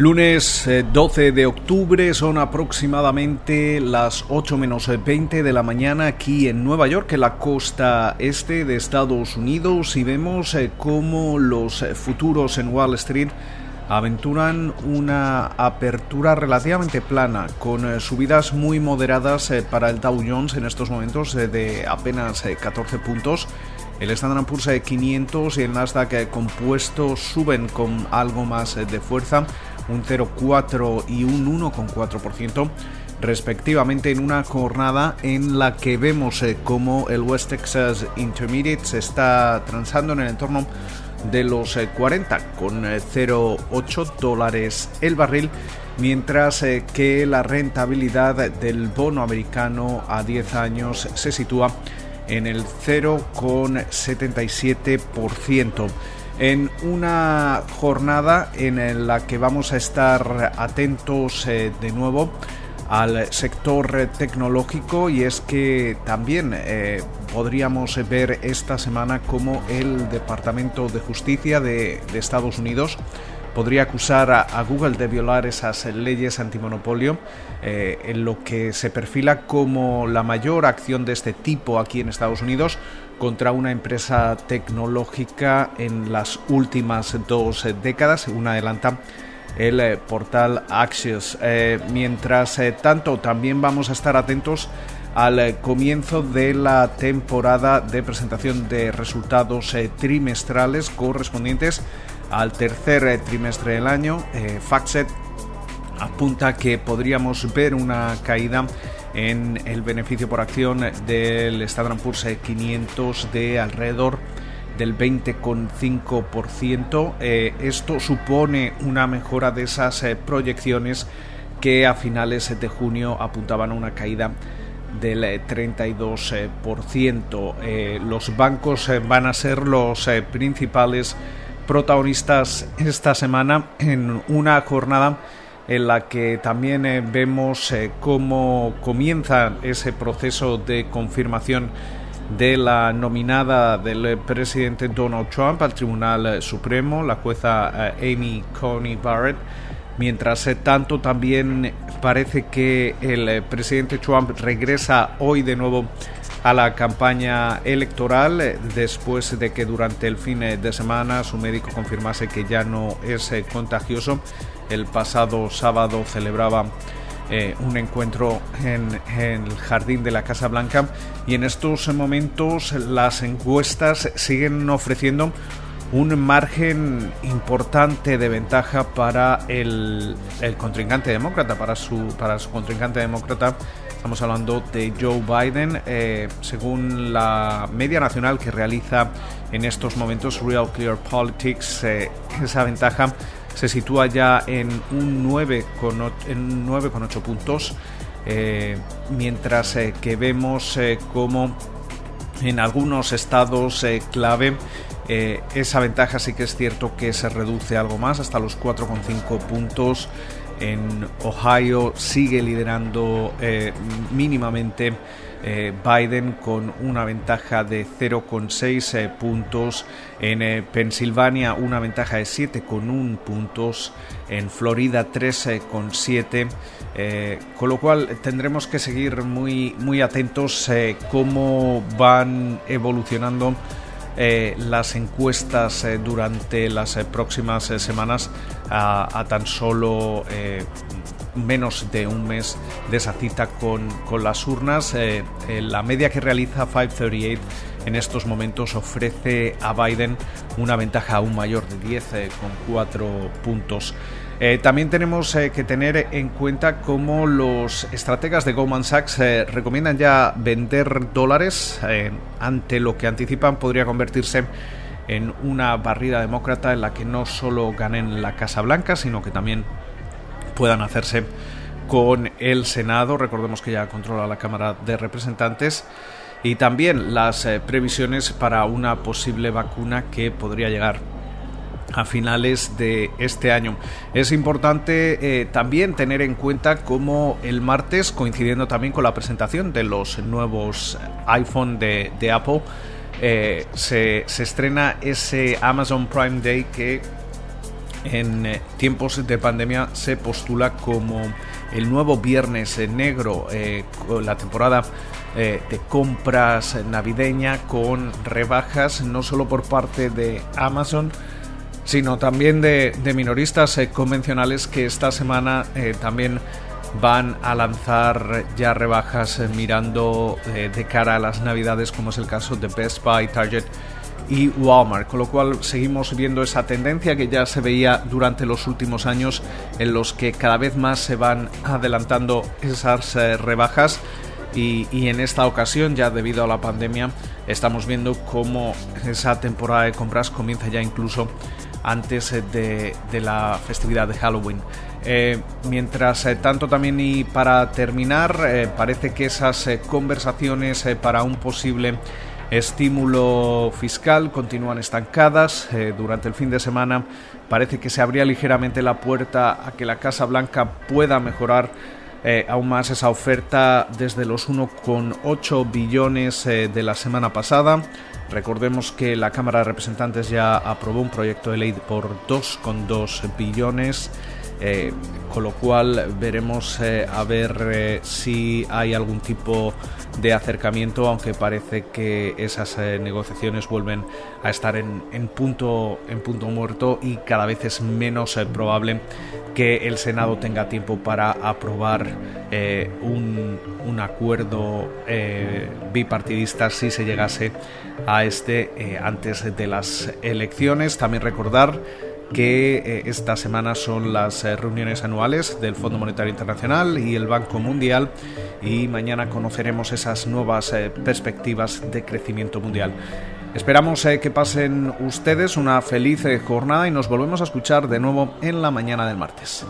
Lunes 12 eh, de octubre son aproximadamente las 8 menos 20 de la mañana aquí en Nueva York, en la costa este de Estados Unidos, y vemos eh, cómo los futuros en Wall Street aventuran una apertura relativamente plana, con eh, subidas muy moderadas para el Dow Jones en estos momentos de apenas 14 puntos. El Standard Poor's 500 y el Nasdaq compuesto suben con algo más de fuerza un 0,4 y un 1,4% respectivamente en una jornada en la que vemos eh, como el West Texas Intermediate se está transando en el entorno de los 40 eh, con 0,8 eh, dólares el barril mientras que la rentabilidad del bono americano a 10 años se sitúa en el 0,77% en una jornada en la que vamos a estar atentos eh, de nuevo al sector tecnológico y es que también eh, podríamos ver esta semana como el Departamento de Justicia de, Estados Unidos podría acusar a, Google de violar esas leyes antimonopolio eh, en lo que se perfila como la mayor acción de este tipo aquí en Estados Unidos contra una empresa tecnológica en las últimas dos décadas, según adelanta el eh, portal Axios. Eh, mientras eh, tanto, también vamos a estar atentos al comienzo de la temporada de presentación de resultados trimestrales correspondientes al tercer trimestre del año. FactSet apunta que podríamos ver una caída en el beneficio por acción del Standard Poor's 500 de alrededor del 20,5%. Eh, esto supone una mejora de esas eh, proyecciones que a finales de junio apuntaban a una caída del 32%. Eh, los bancos van a ser los principales protagonistas esta semana en una jornada en la que también eh, vemos eh, cómo comienza ese proceso de confirmación de la nominada del presidente Donald Trump al Tribunal Supremo, la jueza eh, Amy Coney Barrett. Mientras tanto, también parece que el presidente Trump regresa hoy de nuevo a la campaña electoral después de que durante el fin de semana su médico confirmase que ya no es contagioso el pasado sábado celebraba eh, un encuentro en, el jardín de la Casa Blanca y en estos momentos las encuestas siguen ofreciendo un margen importante de ventaja para el, contrincante demócrata, para su, para su contrincante demócrata. Estamos hablando de Joe Biden. Eh, según la media nacional que realiza en estos momentos Real Clear Politics, eh, esa ventaja se sitúa ya en un 9,8 puntos, eh, mientras que vemos como en algunos estados clave esa ventaja sí que es cierto que se reduce algo más hasta los 4,5 puntos. En Ohio sigue liderando mínimamente eh, Biden con una ventaja de 0,6 eh, puntos, en eh, Pensilvania una ventaja de 7,1 puntos, en Florida 13,7, con lo cual tendremos que seguir muy, muy atentos cómo van evolucionando las encuestas durante las próximas semanas a, tan solo menos de un mes de esa cita con, las urnas. Eh, eh, la media que realiza 538 en estos momentos ofrece a Biden una ventaja aún mayor de 10,4 eh, puntos. También tenemos que tener en cuenta cómo los estrategas de Goldman Sachs recomiendan ya vender dólares ante lo que anticipan podría convertirse en una barrida demócrata en la que no solo ganen la Casa Blanca, sino que también puedan hacerse con el Senado. Recordemos que ya controla la Cámara de Representantes. Y también las eh, previsiones para una posible vacuna que podría llegar a finales de este año. Es importante eh, también tener en cuenta cómo el martes, coincidiendo también con la presentación de los nuevos iPhone de, Apple, eh, se, estrena ese Amazon Prime Day que en eh, tiempos de pandemia se postula como el nuevo viernes negro, la temporada de compras navideña con rebajas no solo por parte de Amazon, sino también de, minoristas convencionales que esta semana también van a lanzar ya rebajas mirando de cara a las navidades como es el caso de Best Buy, Target y Walmart, con lo cual seguimos viendo esa tendencia que ya se veía durante los últimos años en los que cada vez más se van adelantando esas eh, rebajas. Y, en esta ocasión ya debido a la pandemia estamos viendo cómo esa temporada de compras comienza ya incluso antes de, la festividad de Halloween. Eh, mientras eh, tanto también y para terminar parece que esas conversaciones para un posible estímulo fiscal continúan estancadas. Eh, durante el fin de semana parece que se abría ligeramente la puerta a que la Casa Blanca pueda mejorar eh, aún más esa oferta desde los 1,8 billones eh, de la semana pasada. Recordemos que la Cámara de Representantes ya aprobó un proyecto de ley por 2,2 billones. Con lo cual veremos a ver si hay algún tipo de acercamiento, aunque parece que esas eh, negociaciones vuelven a estar en, punto, en punto muerto y cada vez es menos eh, probable que el Senado tenga tiempo para aprobar eh, un, un, acuerdo bipartidista si se llegase a este antes de las elecciones. También recordar que eh, esta semana son las eh, reuniones anuales del Fondo Monetario Internacional y el Banco Mundial y mañana conoceremos esas nuevas eh, perspectivas de crecimiento mundial. Esperamos que pasen ustedes una feliz jornada y nos volvemos a escuchar de nuevo en la mañana del martes.